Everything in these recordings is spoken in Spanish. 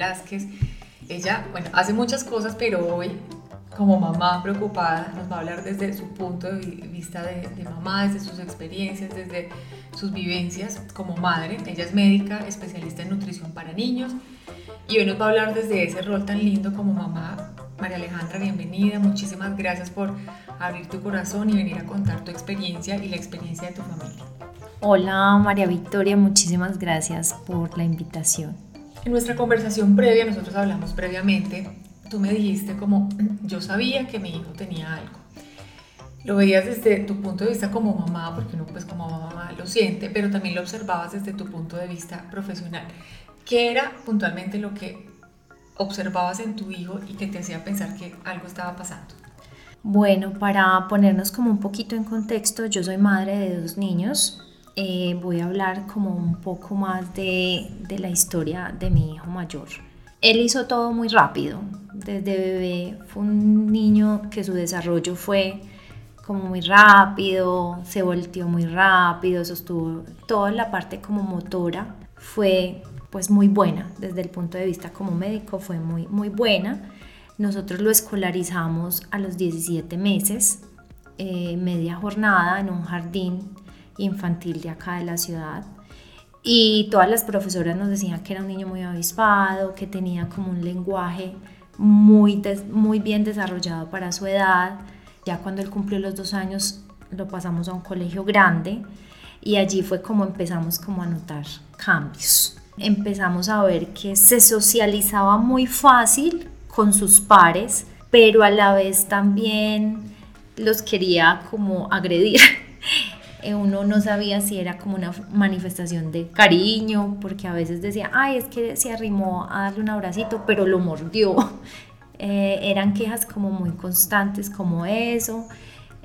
Velázquez. Ella, bueno, hace muchas cosas, pero hoy como mamá preocupada nos va a hablar desde su punto de vista de, de, mamá, desde sus experiencias, desde sus vivencias como madre. Ella es médica, especialista en nutrición para niños y hoy nos va a hablar desde ese rol tan lindo como mamá. María Alejandra, bienvenida. Muchísimas gracias por abrir tu corazón y venir a contar tu experiencia y la experiencia de tu familia. Hola María Victoria, muchísimas gracias por la invitación. En nuestra conversación previa, nosotros hablamos previamente, tú me dijiste como yo sabía que mi hijo tenía algo. Lo veías desde tu punto de vista como mamá, porque uno pues como mamá lo siente, pero también lo observabas desde tu punto de vista profesional. ¿Qué era puntualmente lo que observabas en tu hijo y que te hacía pensar que algo estaba pasando? Bueno, para ponernos como un poquito en contexto, yo soy madre de dos niños. Eh, voy a hablar como un poco más de, de la historia de mi hijo mayor. Él hizo todo muy rápido. Desde bebé fue un niño que su desarrollo fue como muy rápido, se volteó muy rápido, sostuvo toda la parte como motora fue pues muy buena desde el punto de vista como médico fue muy muy buena nosotros lo escolarizamos a los 17 meses eh, media jornada en un jardín infantil de acá de la ciudad y todas las profesoras nos decían que era un niño muy avispado que tenía como un lenguaje muy, muy bien desarrollado para su edad ya cuando él cumplió los dos años lo pasamos a un colegio grande y allí fue como empezamos como a notar cambios. Empezamos a ver que se socializaba muy fácil con sus pares, pero a la vez también los quería como agredir. Uno no sabía si era como una manifestación de cariño, porque a veces decía, ay, es que se arrimó a darle un abracito, pero lo mordió. Eh, eran quejas como muy constantes como eso.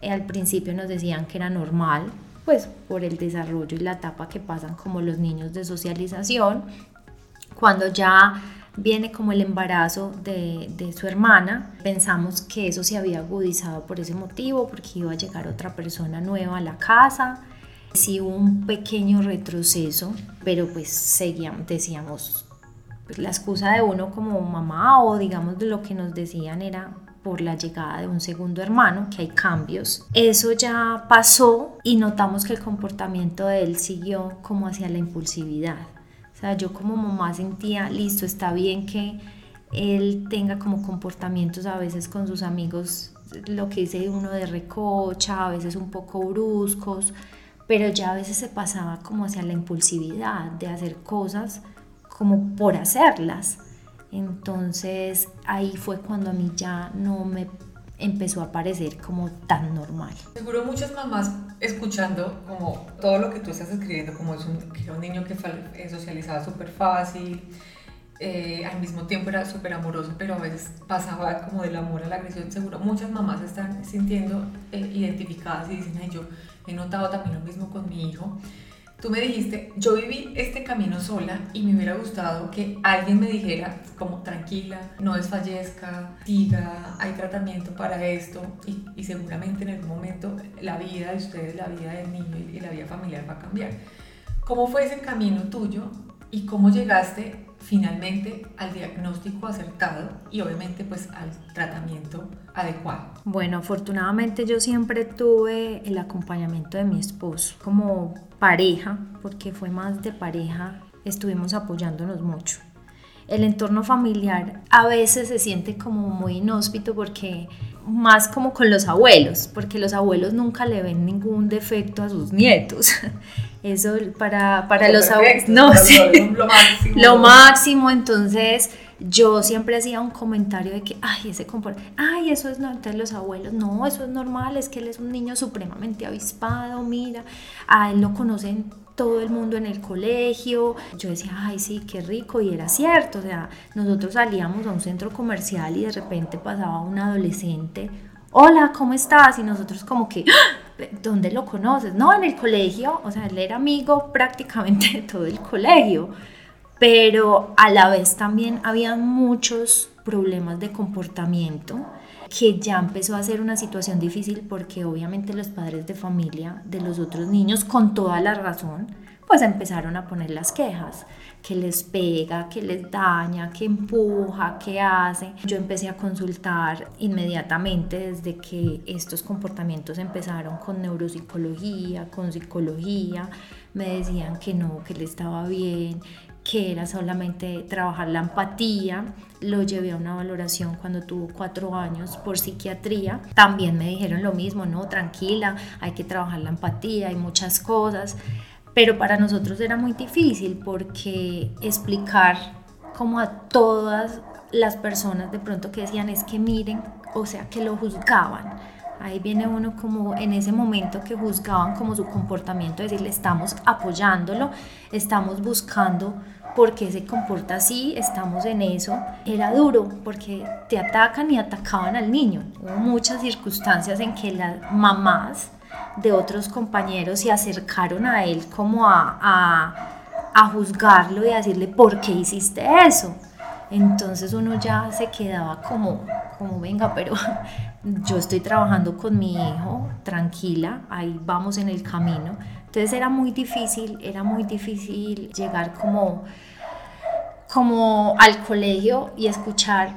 Eh, al principio nos decían que era normal, pues por el desarrollo y la etapa que pasan como los niños de socialización. Cuando ya viene como el embarazo de, su hermana, pensamos que eso se había agudizado por ese motivo, porque iba a llegar otra persona nueva a la casa. Sí hubo un pequeño retroceso, pero pues seguíamos, decíamos, pues la excusa de uno como mamá o digamos de lo que nos decían era por la llegada de un segundo hermano, que hay cambios. Eso ya pasó y notamos que el comportamiento de él siguió como hacia la impulsividad. O sea, yo como mamá sentía, listo, está bien que él tenga como comportamientos a veces con sus amigos, lo que dice uno de recocha, a veces un poco bruscos, pero ya a veces se pasaba como hacia la impulsividad de hacer cosas como por hacerlas. Entonces ahí fue cuando a mí ya no me empezó a parecer como tan normal. Seguro muchas mamás escuchando como todo lo que tú estás escribiendo, como es un, que un niño que socializaba súper fácil, eh, al mismo tiempo era súper amoroso, pero a veces pasaba como del amor a la agresión. Seguro muchas mamás están sintiendo eh, identificadas y dicen, ay, yo he notado también lo mismo con mi hijo. Tú me dijiste, yo viví este camino sola y me hubiera gustado que alguien me dijera como tranquila, no desfallezca, siga, hay tratamiento para esto y, y, seguramente en algún momento la vida de ustedes, la vida del niño y la vida familiar va a cambiar. ¿Cómo fue ese camino tuyo y cómo llegaste finalmente al diagnóstico acertado y obviamente pues al tratamiento adecuado? Bueno, afortunadamente yo siempre tuve el acompañamiento de mi esposo como pareja, porque fue más de pareja, estuvimos apoyándonos mucho. El entorno familiar a veces se siente como muy inhóspito porque más como con los abuelos, porque los abuelos nunca le ven ningún defecto a sus nietos. Eso para, para los abuelos, no, sí, lo, máximo. lo máximo, entonces yo siempre hacía un comentario de que, ay, ese comportamiento, ay, eso es normal, entonces los abuelos, no, eso es normal, es que él es un niño supremamente avispado, mira, a él lo conocen todo el mundo en el colegio. Yo decía, ay, sí, qué rico. Y era cierto, o sea, nosotros salíamos a un centro comercial y de repente pasaba un adolescente, hola, ¿cómo estás? Y nosotros como que, ¡Ah! ¿dónde lo conoces? No, en el colegio, o sea, él era amigo prácticamente de todo el colegio. Pero a la vez también había muchos problemas de comportamiento que ya empezó a ser una situación difícil porque obviamente los padres de familia de los otros niños, con toda la razón, pues empezaron a poner las quejas, que les pega, que les daña, que empuja, que hace. Yo empecé a consultar inmediatamente desde que estos comportamientos empezaron con neuropsicología, con psicología, me decían que no, que le estaba bien, que era solamente trabajar la empatía. Lo llevé a una valoración cuando tuvo cuatro años por psiquiatría. También me dijeron lo mismo, no, tranquila, hay que trabajar la empatía, hay muchas cosas. Pero para nosotros era muy difícil porque explicar como a todas las personas de pronto que decían es que miren, o sea, que lo juzgaban. Ahí viene uno como en ese momento que juzgaban como su comportamiento, decirle estamos apoyándolo, estamos buscando por qué se comporta así, estamos en eso. Era duro porque te atacan y atacaban al niño. Hubo muchas circunstancias en que las mamás de otros compañeros se acercaron a él como a, a, juzgarlo y a decirle, ¿por qué hiciste eso? Entonces uno ya se quedaba como, como venga, pero yo estoy trabajando con mi hijo, tranquila, ahí vamos en el camino. Entonces era muy difícil, era muy difícil llegar como, como al colegio y escuchar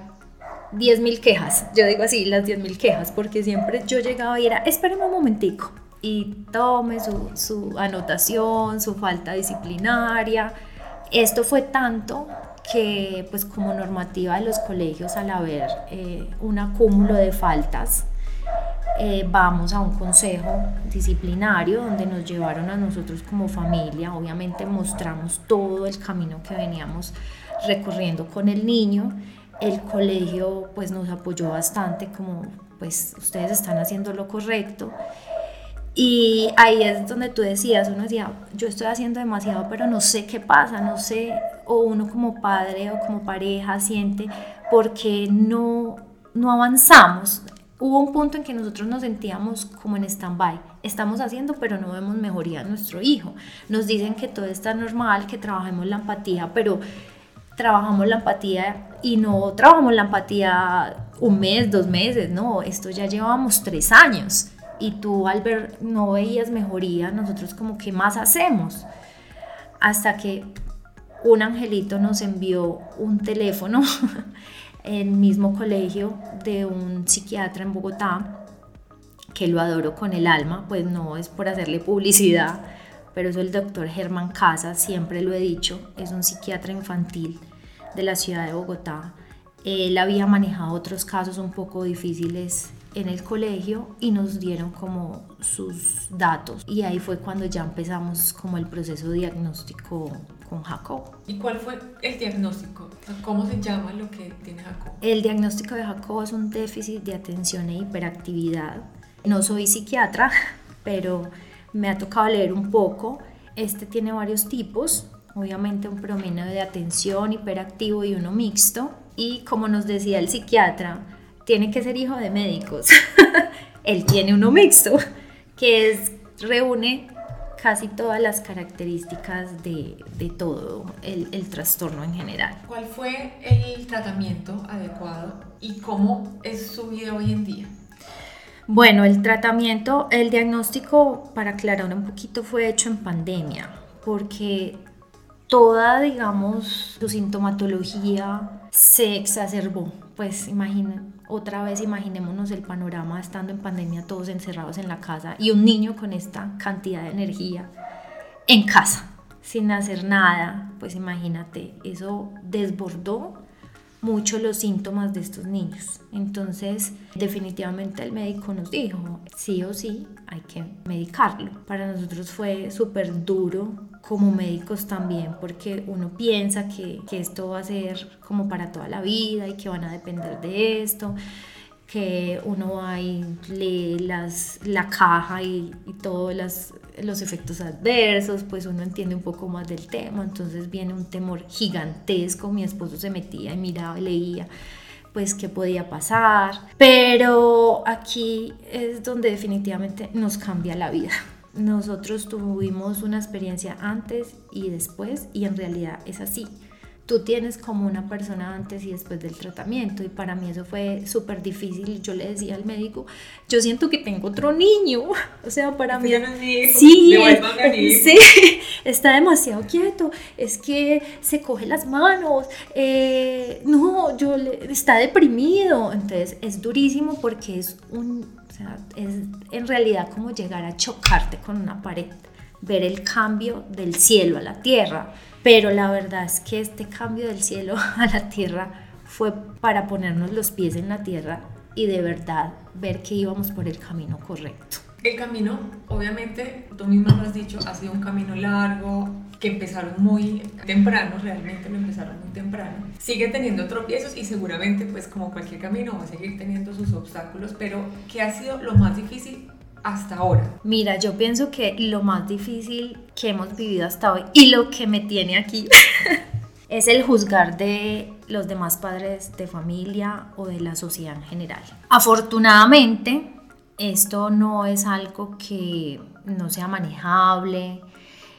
10.000 quejas. Yo digo así, las 10.000 quejas, porque siempre yo llegaba y era, espéreme un momentico, y tome su, su anotación, su falta disciplinaria. Esto fue tanto que pues como normativa de los colegios al haber eh, un acúmulo de faltas, eh, vamos a un consejo disciplinario donde nos llevaron a nosotros como familia, obviamente mostramos todo el camino que veníamos recorriendo con el niño, el colegio pues nos apoyó bastante como pues ustedes están haciendo lo correcto y ahí es donde tú decías, uno decía, yo estoy haciendo demasiado, pero no sé qué pasa, no sé, o uno como padre o como pareja siente porque no, no avanzamos hubo un punto en que nosotros nos sentíamos como en stand-by. Estamos haciendo, pero no vemos mejoría en nuestro hijo. Nos dicen que todo está normal, que trabajemos la empatía, pero trabajamos la empatía y no trabajamos la empatía un mes, dos meses, no, esto ya llevábamos tres años. Y tú al ver no veías mejoría, nosotros como que más hacemos. Hasta que un angelito nos envió un teléfono el mismo colegio de un psiquiatra en Bogotá, que lo adoro con el alma, pues no es por hacerle publicidad, pero es el doctor Germán Casas, siempre lo he dicho, es un psiquiatra infantil de la ciudad de Bogotá. Él había manejado otros casos un poco difíciles en el colegio y nos dieron como sus datos y ahí fue cuando ya empezamos como el proceso diagnóstico con Jacob. ¿Y cuál fue el diagnóstico? ¿Cómo se llama lo que tiene Jacob? El diagnóstico de Jacob es un déficit de atención e hiperactividad. No soy psiquiatra, pero me ha tocado leer un poco. Este tiene varios tipos, obviamente un promedio de atención, hiperactivo y uno mixto. Y como nos decía el psiquiatra, tiene que ser hijo de médicos. Él tiene uno mixto, que es, reúne casi todas las características de, de todo el, el, trastorno en general. ¿Cuál fue el tratamiento adecuado y cómo es su vida hoy en día? Bueno, el tratamiento, el diagnóstico, para aclarar un poquito, fue hecho en pandemia, porque toda, digamos, su sintomatología se exacerbó. Pues imaginen, otra vez imaginémonos el panorama estando en pandemia todos encerrados en la casa y un niño con esta cantidad de energía en casa, sin hacer nada, pues imagínate, eso desbordó mucho los síntomas de estos niños. Entonces, definitivamente el médico nos dijo, sí o sí, hay que medicarlo. Para nosotros fue súper duro como médicos también, porque uno piensa que, que, esto va a ser como para toda la vida y que van a depender de esto, que uno va y lee las, la caja y, y todas las los efectos adversos, pues uno entiende un poco más del tema, entonces viene un temor gigantesco, mi esposo se metía y miraba y leía pues qué podía pasar, pero aquí es donde definitivamente nos cambia la vida. Nosotros tuvimos una experiencia antes y después y en realidad es así. Tú tienes como una persona antes y después del tratamiento y para mí eso fue súper difícil. Yo le decía al médico, yo siento que tengo otro niño, o sea, para mí... Sí, sí, está demasiado quieto, es que se coge las manos, eh, no, yo le, está deprimido, entonces es durísimo porque es un, sea, es en realidad como llegar a chocarte con una pared, ver el cambio del cielo a la tierra pero la verdad es que este cambio del cielo a la tierra fue para ponernos los pies en la tierra y de verdad ver que íbamos por el camino correcto. El camino, obviamente, tú misma lo has dicho, ha sido un camino largo, que empezaron muy temprano, realmente lo empezaron muy temprano. Sigue teniendo tropiezos y seguramente, pues como cualquier camino, va a seguir teniendo sus obstáculos, pero ¿qué ha sido lo más difícil hasta ahora? Mira, yo pienso que lo más difícil que hemos vivido hasta hoy y lo que me tiene aquí es el juzgar de los demás padres de familia o de la sociedad en general. Afortunadamente, esto no es algo que no sea manejable,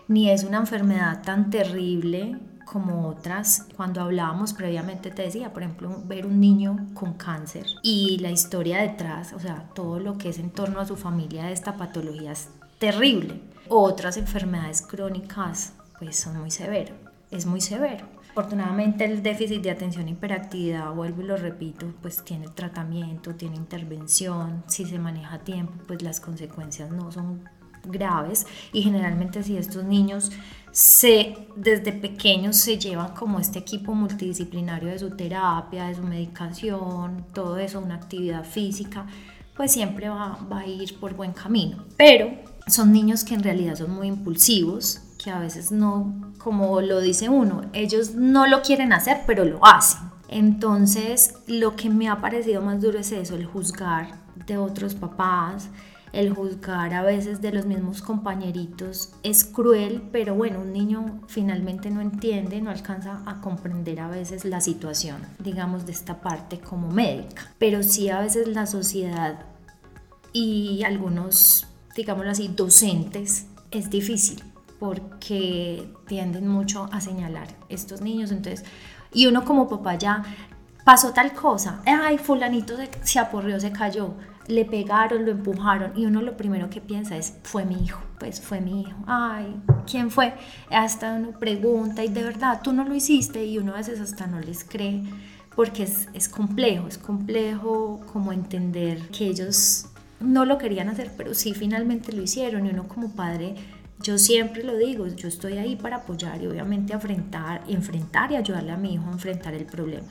ni es una enfermedad tan terrible como otras. Cuando hablábamos previamente te decía, por ejemplo, ver un niño con cáncer y la historia detrás, o sea, todo lo que es en torno a su familia de esta patología es terrible. Otras enfermedades crónicas pues son muy severas, es muy severo. Afortunadamente el déficit de atención e hiperactividad, vuelvo y lo repito, pues tiene tratamiento, tiene intervención, si se maneja a tiempo, pues las consecuencias no son graves y generalmente si estos niños se, desde pequeños se llevan como este equipo multidisciplinario de su terapia, de su medicación, todo eso, una actividad física, pues siempre va, va a ir por buen camino. Pero son niños que en realidad son muy impulsivos, que a veces no, como lo dice uno, ellos no lo quieren hacer, pero lo hacen. Entonces, lo que me ha parecido más duro es eso, el juzgar de otros papás, el juzgar a veces de los mismos compañeritos es cruel, pero bueno, un niño finalmente no entiende, no alcanza a comprender a veces la situación, digamos, de esta parte como médica. Pero sí a veces la sociedad y algunos, digámoslo así, docentes, es difícil porque tienden mucho a señalar estos niños. Entonces, y uno como papá ya pasó tal cosa, ay, fulanito se, se aporrió, se cayó le pegaron, lo empujaron y uno lo primero que piensa es, fue mi hijo, pues fue mi hijo, ay, ¿quién fue? Hasta uno pregunta y de verdad tú no lo hiciste y uno a veces hasta no les cree porque es, es complejo, es complejo como entender que ellos no lo querían hacer, pero sí finalmente lo hicieron y uno como padre yo siempre lo digo, yo estoy ahí para apoyar y obviamente enfrentar, enfrentar y ayudarle a mi hijo a enfrentar el problema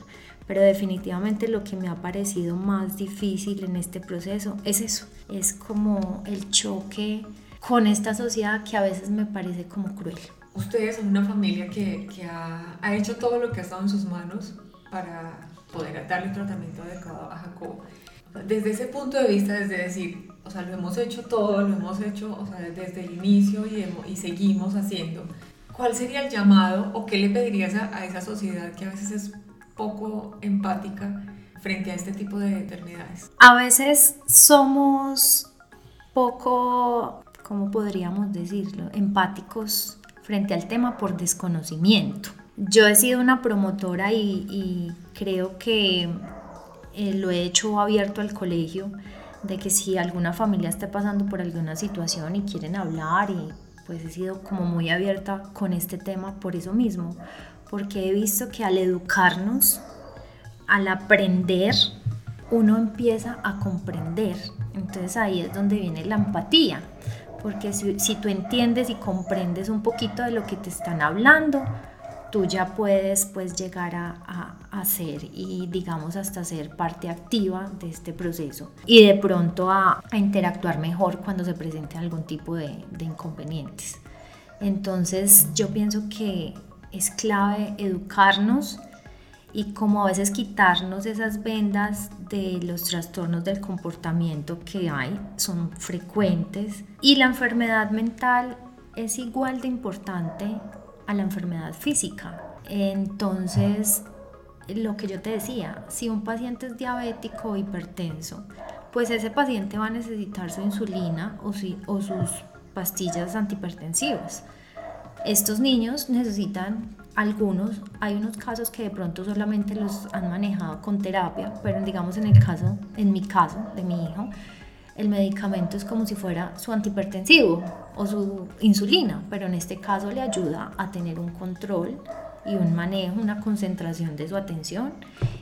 pero definitivamente lo que me ha parecido más difícil en este proceso es eso, es como el choque con esta sociedad que a veces me parece como cruel. Ustedes son una familia que, que ha, ha, hecho todo lo que ha estado en sus manos para poder darle un tratamiento adecuado a Jacob. Desde ese punto de vista, desde decir, o sea, lo hemos hecho todo, lo hemos hecho o sea, desde el inicio y, y seguimos haciendo, ¿cuál sería el llamado o qué le pedirías a, a esa sociedad que a veces es poco empática frente a este tipo de enfermedades. A veces somos poco, ¿cómo podríamos decirlo?, empáticos frente al tema por desconocimiento. Yo he sido una promotora y, creo que eh, lo he hecho abierto al colegio, de que si alguna familia está pasando por alguna situación y quieren hablar y pues he sido como muy abierta con este tema por eso mismo, porque he visto que al educarnos, al aprender, uno empieza a comprender. Entonces ahí es donde viene la empatía, porque si, tú entiendes y comprendes un poquito de lo que te están hablando, tú ya puedes pues llegar a, a, ser y digamos hasta ser parte activa de este proceso y de pronto a, interactuar mejor cuando se presenten algún tipo de, de inconvenientes. Entonces yo pienso que es clave educarnos y como a veces quitarnos esas vendas de los trastornos del comportamiento que hay, son frecuentes y la enfermedad mental es igual de importante a la enfermedad física. Entonces, lo que yo te decía, si un paciente es diabético o hipertenso, pues ese paciente va a necesitar su insulina o, o sus pastillas antihipertensivas. Estos niños necesitan algunos, hay unos casos que de pronto solamente los han manejado con terapia, pero digamos en el caso, en mi caso, de mi hijo, el medicamento es como si fuera su antihipertensivo o su insulina, pero en este caso le ayuda a tener un control y un manejo, una concentración de su atención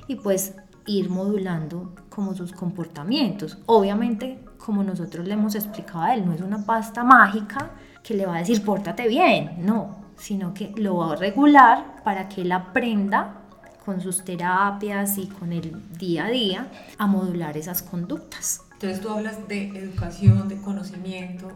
y pues ir modulando como sus comportamientos. Obviamente, como nosotros le hemos explicado a él, no es una pasta mágica que le va a decir pórtate bien, no, sino que lo va a regular para que él aprenda con sus terapias y con el día a día a modular esas conductas. Entonces tú hablas de educación, de conocimiento,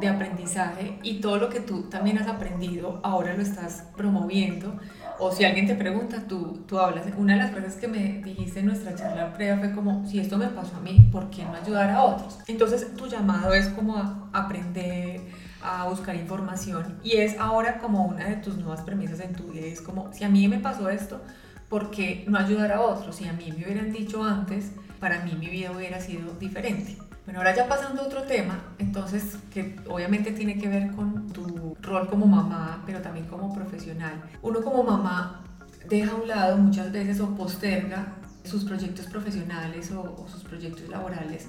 de aprendizaje y todo lo que tú también has aprendido ahora lo estás promoviendo. O si alguien te pregunta, tú, tú hablas. Una de las cosas que me dijiste en nuestra charla previa fue como, si esto me pasó a mí, ¿por qué no ayudar a otros? Entonces tu llamado es como a aprender, a buscar información y es ahora como una de tus nuevas premisas en tu vida. Es como, si a mí me pasó esto, ¿por qué no ayudar a otros? Si a mí me hubieran dicho antes, para mí mi vida hubiera sido diferente. Bueno, ahora ya pasando a otro tema, entonces, que obviamente tiene que ver con tu rol como mamá, pero también como profesional. Uno como mamá deja a un lado muchas veces o posterga sus proyectos profesionales o, sus proyectos laborales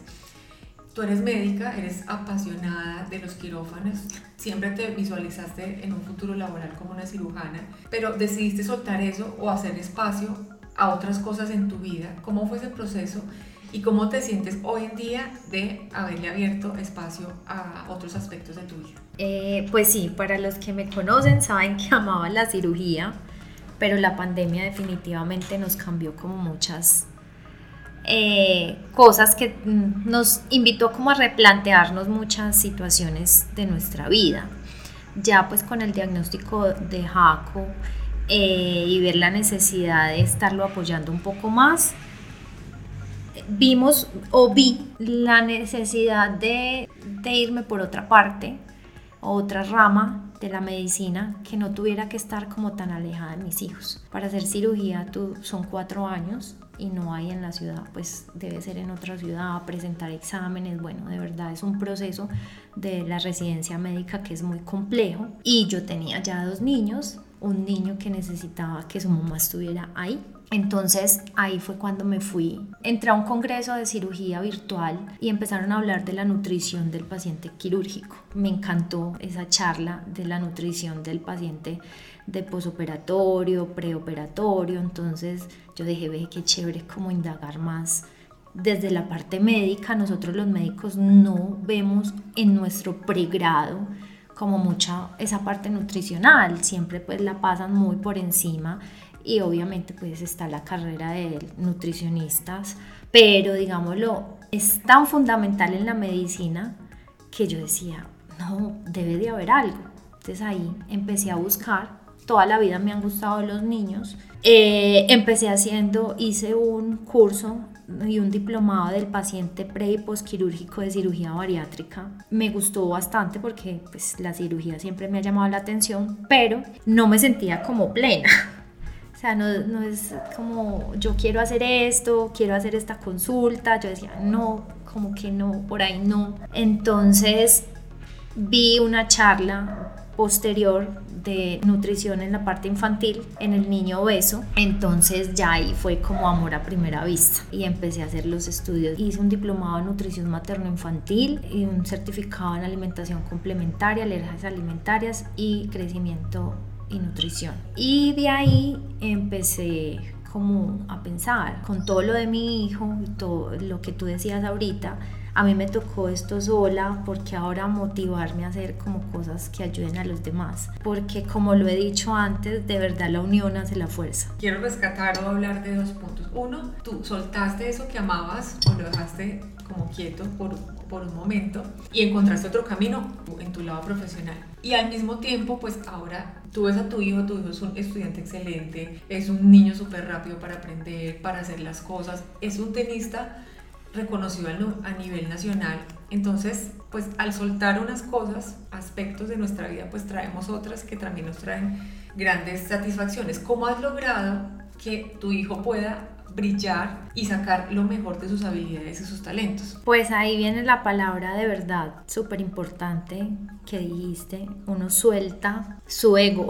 Tú eres médica, eres apasionada de los quirófanos, siempre te visualizaste en un futuro laboral como una cirujana, pero decidiste soltar eso o hacer espacio a otras cosas en tu vida. ¿Cómo fue ese proceso y cómo te sientes hoy en día de haberle abierto espacio a otros aspectos de tu vida? Eh, pues sí, para los que me conocen saben que amaba la cirugía, pero la pandemia definitivamente nos cambió como muchas eh, cosas que mm, nos invitó como a replantearnos muchas situaciones de nuestra vida. Ya pues con el diagnóstico de Jaco eh, y ver la necesidad de estarlo apoyando un poco más, vimos o vi la necesidad de, de irme por otra parte, otra rama de la medicina que no tuviera que estar como tan alejada de mis hijos. Para hacer cirugía tú, son cuatro años y no hay en la ciudad, pues debe ser en otra ciudad, presentar exámenes, bueno, de verdad es un proceso de la residencia médica que es muy complejo y yo tenía ya dos niños, un niño que necesitaba que su mamá estuviera ahí. Entonces ahí fue cuando me fui. Entré a un congreso de cirugía virtual y empezaron a hablar de la nutrición del paciente quirúrgico. Me encantó esa charla de la nutrición del paciente de posoperatorio, preoperatorio. Entonces yo dije, ve qué chévere como indagar más desde la parte médica. Nosotros los médicos no vemos en nuestro pregrado como mucha esa parte nutricional, siempre pues la pasan muy por encima y obviamente pues está la carrera de nutricionistas, pero digámoslo, es tan fundamental en la medicina que yo decía, no, debe de haber algo. Entonces ahí empecé a buscar toda la vida me han gustado los niños. Eh, empecé haciendo, hice un curso y un diplomado del paciente pre y posquirúrgico de cirugía bariátrica. Me gustó bastante porque pues, la cirugía siempre me ha llamado la atención, pero no me sentía como plena. Sea, no, no es como yo quiero hacer esto, quiero hacer esta consulta. Yo decía, no, como que no, por ahí no. Entonces vi una charla posterior de nutrición en la parte infantil en el niño obeso. Entonces ya ahí fue como amor a primera vista y empecé a hacer los estudios. Hice un diplomado en nutrición materno-infantil y un certificado en alimentación complementaria, alergias alimentarias y crecimiento nutrición. Y de ahí empecé como a pensar con todo lo de mi hijo todo lo que tú decías ahorita a mí me tocó esto sola porque ahora motivarme a hacer como cosas que ayuden a los demás. Porque como lo he dicho antes, de verdad la unión hace la fuerza. Quiero rescatar o hablar de dos puntos. Uno, tú soltaste eso que amabas o lo dejaste como quieto por, por un momento y encontraste otro camino en tu lado profesional. Y al mismo tiempo, pues ahora tú ves a tu hijo, tu hijo es un estudiante excelente, es un niño súper rápido para aprender, para hacer las cosas, es un tenista reconocido a nivel nacional. Entonces, pues al soltar unas cosas, aspectos de nuestra vida, pues traemos otras que también nos traen grandes satisfacciones. ¿Cómo has logrado que tu hijo pueda brillar y sacar lo mejor de sus habilidades y sus talentos. Pues ahí viene la palabra de verdad, súper importante que dijiste, uno suelta su ego,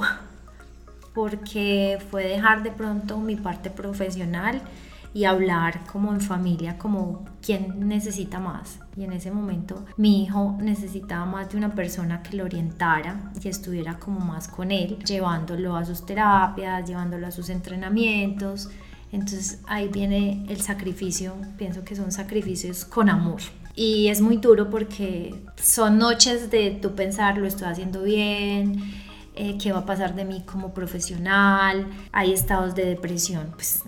porque fue dejar de pronto mi parte profesional y hablar como en familia, como quién necesita más. Y en ese momento mi hijo necesitaba más de una persona que lo orientara y estuviera como más con él, llevándolo a sus terapias, llevándolo a sus entrenamientos. Entonces ahí viene el sacrificio, pienso que son sacrificios con amor. Y es muy duro porque son noches de tú pensar, lo estoy haciendo bien, eh, qué va a pasar de mí como profesional. Hay estados de depresión, pues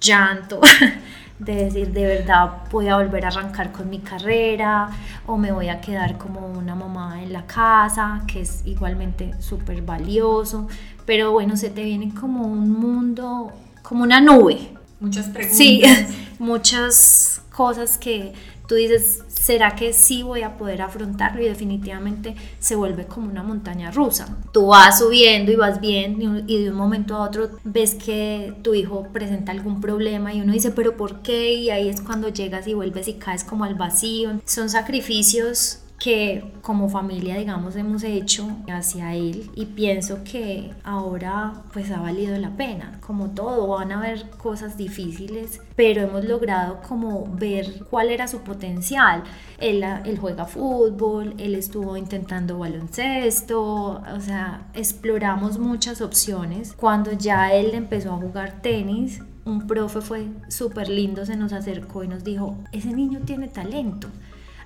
llanto, de decir de verdad voy a volver a arrancar con mi carrera o me voy a quedar como una mamá en la casa, que es igualmente súper valioso. Pero bueno, se te viene como un mundo como una nube. Muchas preguntas. Sí, muchas cosas que tú dices, ¿será que sí voy a poder afrontarlo? Y definitivamente se vuelve como una montaña rusa. Tú vas subiendo y vas bien y de un momento a otro ves que tu hijo presenta algún problema y uno dice, pero ¿por qué? Y ahí es cuando llegas y vuelves y caes como al vacío. Son sacrificios que como familia, digamos, hemos hecho hacia él y pienso que ahora pues ha valido la pena. Como todo, van a haber cosas difíciles, pero hemos logrado como ver cuál era su potencial. Él, él juega fútbol, él estuvo intentando baloncesto, o sea, exploramos muchas opciones. Cuando ya él empezó a jugar tenis, un profe fue súper lindo, se nos acercó y nos dijo, ese niño tiene talento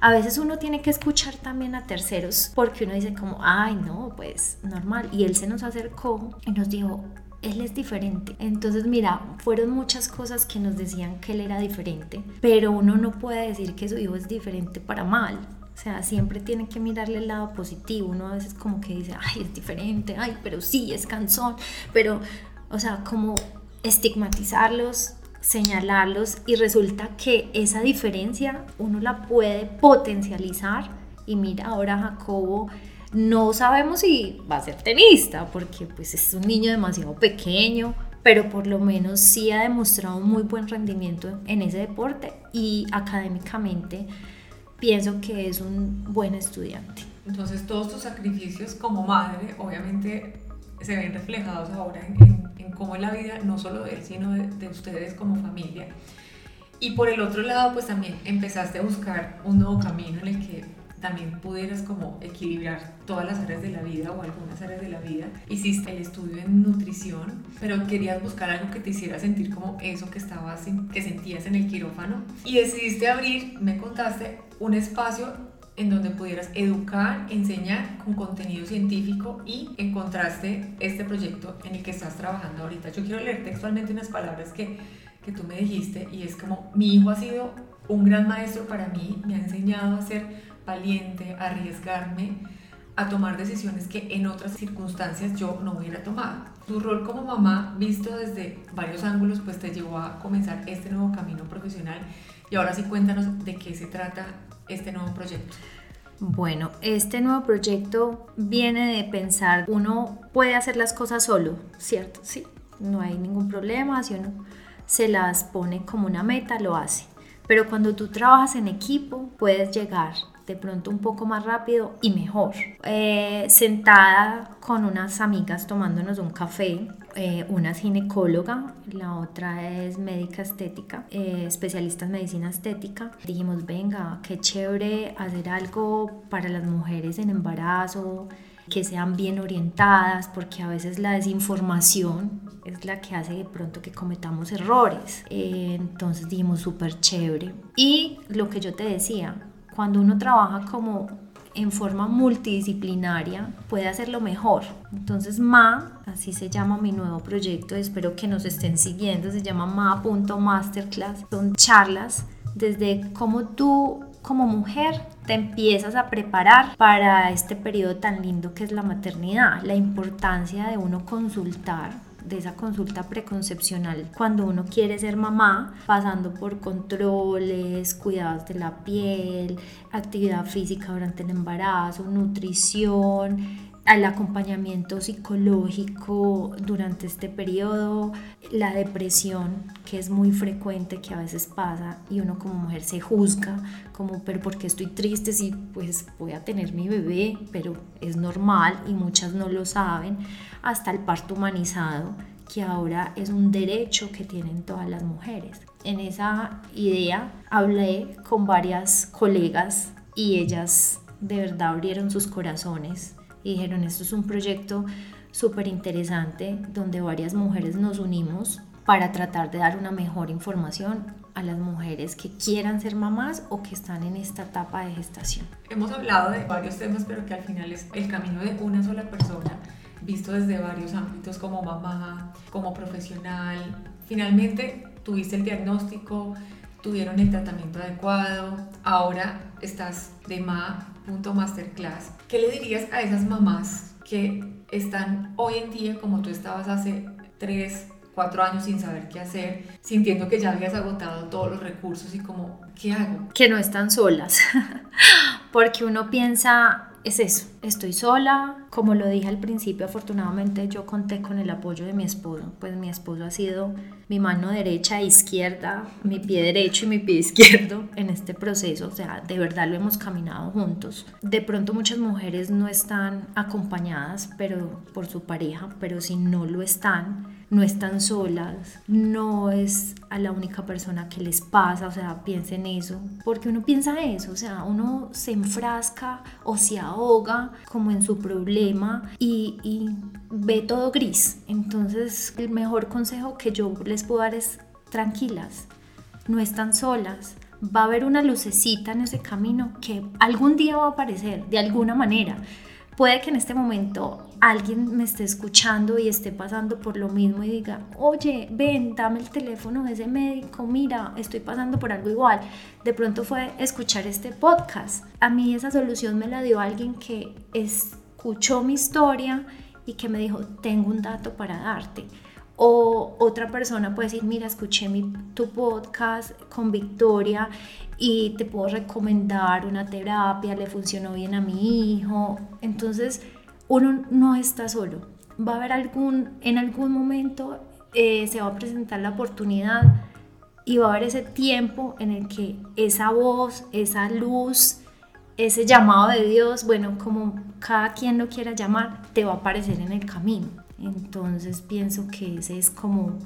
a veces uno tiene que escuchar también a terceros porque uno dice como, ay, no, pues normal. Y él se nos acercó y nos dijo, él es diferente. Entonces, mira, fueron muchas cosas que nos decían que él era diferente, pero uno no puede decir que su hijo es diferente para mal. O sea, siempre tiene que mirarle el lado positivo. Uno a veces como que dice, ay, es diferente, ay, pero sí, es cansón, pero, o sea, como estigmatizarlos señalarlos y resulta que esa diferencia uno la puede potencializar y mira ahora Jacobo no sabemos si va a ser tenista porque pues es un niño demasiado pequeño pero por lo menos sí ha demostrado un muy buen rendimiento en ese deporte y académicamente pienso que es un buen estudiante. Entonces todos tus sacrificios como madre obviamente se ven reflejados ahora en, en, cómo es la vida, no solo de él, sino de, ustedes como familia. Y por el otro lado, pues también empezaste a buscar un nuevo camino en el que también pudieras como equilibrar todas las áreas de la vida o algunas áreas de la vida. Hiciste el estudio en nutrición, pero querías buscar algo que te hiciera sentir como eso que estabas, que sentías en el quirófano y decidiste abrir, me contaste, un espacio en donde pudieras educar, enseñar con contenido científico y encontraste este proyecto en el que estás trabajando ahorita. Yo quiero leer textualmente unas palabras que, que tú me dijiste y es como, mi hijo ha sido un gran maestro para mí, me ha enseñado a ser valiente, a arriesgarme, a tomar decisiones que en otras circunstancias yo no hubiera tomado. Tu rol como mamá, visto desde varios ángulos, pues te llevó a comenzar este nuevo camino profesional. Y ahora sí cuéntanos de qué se trata este nuevo proyecto? Bueno, este nuevo proyecto viene de pensar, uno puede hacer las cosas solo, ¿cierto? Sí, no hay ningún problema, si uno se las pone como una meta, lo hace. Pero cuando tú trabajas en equipo, puedes llegar de pronto un poco más rápido y mejor. Eh, sentada con unas amigas tomándonos un café, eh, una ginecóloga, la otra es médica estética, eh, especialista en medicina estética. Dijimos, venga, qué chévere hacer algo para las mujeres en embarazo, que sean bien orientadas, porque a veces la desinformación es la que hace de pronto que cometamos errores. entonces dijimos, súper chévere. Y lo que yo te decía, cuando uno trabaja como en forma multidisciplinaria puede hacerlo mejor. Entonces Ma, así se llama mi nuevo proyecto, espero que nos estén siguiendo, se llama ma.masterclass. Son charlas desde cómo tú como mujer te empiezas a preparar para este periodo tan lindo que es la maternidad, la importancia de uno consultar de esa consulta preconcepcional. Cuando uno quiere ser mamá, pasando por controles, cuidados de la piel, actividad física durante el embarazo, nutrición, al acompañamiento psicológico durante este periodo, la depresión que es muy frecuente, que a veces pasa y uno como mujer se juzga como, pero ¿por qué estoy triste si pues voy a tener mi bebé? Pero es normal y muchas no lo saben, hasta el parto humanizado, que ahora es un derecho que tienen todas las mujeres. En esa idea hablé con varias colegas y ellas de verdad abrieron sus corazones y dijeron, esto es un proyecto súper interesante donde varias mujeres nos unimos para tratar de dar una mejor información a las mujeres que quieran ser mamás o que están en esta etapa de gestación. Hemos hablado de varios temas, pero que al final es el camino de una sola persona, visto desde varios ámbitos como mamá, como profesional. Finalmente tuviste el diagnóstico, tuvieron el tratamiento adecuado, ahora estás de ma.masterclass. ¿Qué le dirías a esas mamás que están hoy en día como tú estabas hace tres, cuatro años sin saber qué hacer, sintiendo que ya habías agotado todos los recursos y como, ¿qué hago? Que no están solas, porque uno piensa, es eso, estoy sola, como lo dije al principio, afortunadamente yo conté con el apoyo de mi esposo, pues mi esposo ha sido mi mano derecha e izquierda, mi pie derecho y mi pie izquierdo en este proceso, o sea, de verdad lo hemos caminado juntos. De pronto muchas mujeres no están acompañadas pero por su pareja, pero si no lo están, no están solas, no es a la única persona que les pasa, o sea, piensen eso, porque uno piensa eso, o sea, uno se enfrasca o se ahoga como en su problema y, y ve todo gris. Entonces, el mejor consejo que yo les puedo dar es tranquilas, no están solas, va a haber una lucecita en ese camino que algún día va a aparecer de alguna manera. Puede que en este momento alguien me esté escuchando y esté pasando por lo mismo y diga, oye, ven, dame el teléfono de ese médico, mira, estoy pasando por algo igual. De pronto fue escuchar este podcast. A mí esa solución me la dio alguien que escuchó mi historia y que me dijo, tengo un dato para darte. O otra persona puede decir, mira, escuché mi, tu podcast con Victoria y te puedo recomendar una terapia, le funcionó bien a mi hijo. Entonces, uno no está solo. Va a haber algún, en algún momento eh, se va a presentar la oportunidad y va a haber ese tiempo en el que esa voz, esa luz, ese llamado de Dios, bueno, como cada quien lo quiera llamar, te va a aparecer en el camino. Entonces pienso que ese es como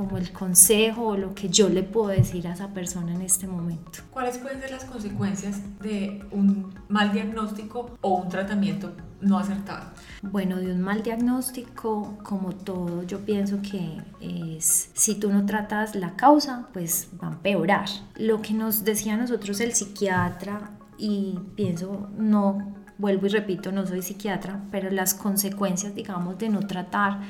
como el consejo o lo que yo le puedo decir a esa persona en este momento. ¿Cuáles pueden ser las consecuencias de un mal diagnóstico o un tratamiento no acertado? Bueno, de un mal diagnóstico, como todo, yo pienso que es, si tú no tratas la causa, pues va a empeorar. Lo que nos decía a nosotros el psiquiatra, y pienso, no, vuelvo y repito, no soy psiquiatra, pero las consecuencias, digamos, de no tratar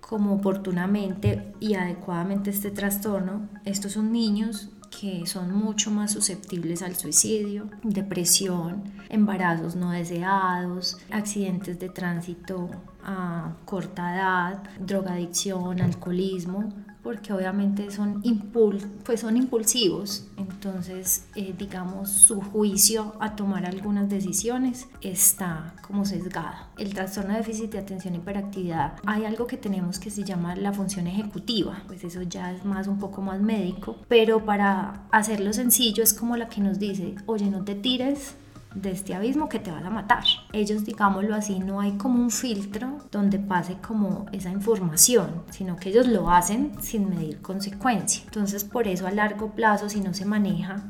como oportunamente y adecuadamente este trastorno, estos son niños que son mucho más susceptibles al suicidio, depresión, embarazos no deseados, accidentes de tránsito a corta edad, drogadicción, alcoholismo, porque obviamente son, impul pues son impulsivos, entonces eh, digamos su juicio a tomar algunas decisiones está como sesgado. El trastorno de déficit de atención y hiperactividad, hay algo que tenemos que se llama la función ejecutiva, pues eso ya es más un poco más médico, pero para hacerlo sencillo es como la que nos dice, oye no te tires de este abismo que te vas a matar. Ellos, digámoslo así, no hay como un filtro donde pase como esa información, sino que ellos lo hacen sin medir consecuencia. Entonces, por eso a largo plazo, si no se maneja,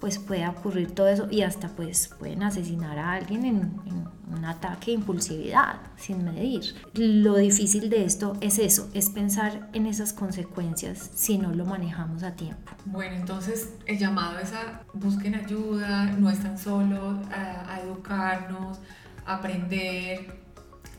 pues puede ocurrir todo eso y hasta pues pueden asesinar a alguien en, un ataque de impulsividad sin medir. Lo difícil de esto es eso, es pensar en esas consecuencias si no lo manejamos a tiempo. Bueno, entonces el llamado es a busquen ayuda, no están solos, a, educarnos, a aprender,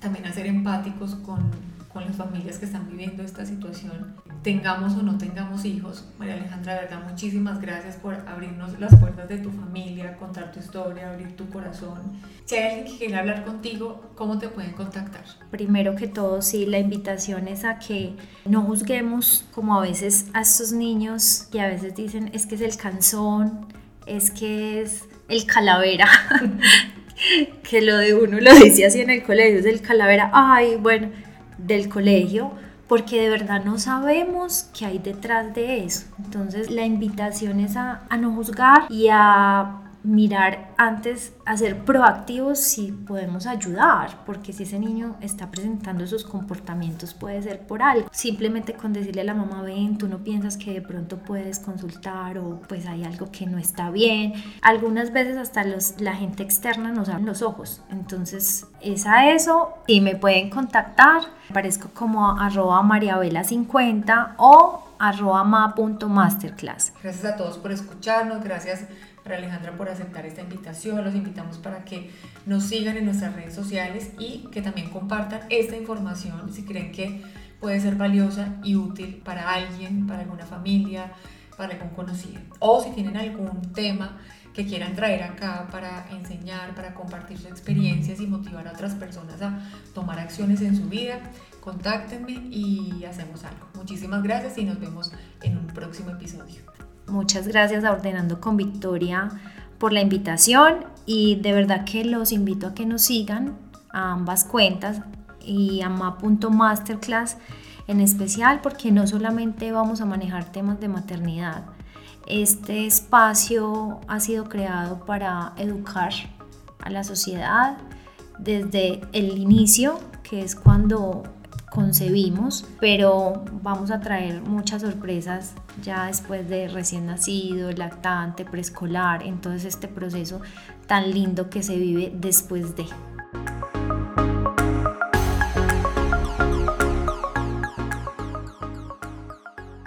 también a ser empáticos con, con las familias que están viviendo esta situación, tengamos o no tengamos hijos. María Alejandra, de verdad, muchísimas gracias por abrirnos las puertas de tu familia, contar tu historia, abrir tu corazón. Si hay alguien que quiere hablar contigo, ¿cómo te pueden contactar? Primero que todo, sí, la invitación es a que no juzguemos como a veces a estos niños que a veces dicen es que es el canzón, es que es el calavera. que lo de uno lo dice así en el colegio, es el calavera, ay, bueno, del colegio, porque de verdad no sabemos qué hay detrás de eso. Entonces la invitación es a, a no juzgar y a mirar antes, a ser proactivos si podemos ayudar, porque si ese niño está presentando esos comportamientos puede ser por algo. Simplemente con decirle a la mamá, ven, tú no piensas que de pronto puedes consultar o pues hay algo que no está bien. Algunas veces hasta los, la gente externa nos abre los ojos. Entonces es a eso y me pueden contactar. Aparezco como arroba mariabela50 o arroba ma.masterclass. Gracias a todos por escucharnos, gracias para Alejandra por aceptar esta invitación. Los invitamos para que nos sigan en nuestras redes sociales y que también compartan esta información si creen que puede ser valiosa y útil para alguien, para alguna familia, para algún conocido. O si tienen algún tema que quieran traer acá para enseñar, para compartir sus experiencias y motivar a otras personas a tomar acciones en su vida, contáctenme y hacemos algo. Muchísimas gracias y nos vemos en un próximo episodio. Muchas gracias a Ordenando con Victoria por la invitación y de verdad que los invito a que nos sigan a ambas cuentas y a ma.masterclass en especial porque no solamente vamos a manejar temas de maternidad. Este espacio ha sido creado para educar a la sociedad desde el inicio, que es cuando concebimos, pero vamos a traer muchas sorpresas ya después de recién nacido, lactante, preescolar, entonces este proceso tan lindo que se vive después de.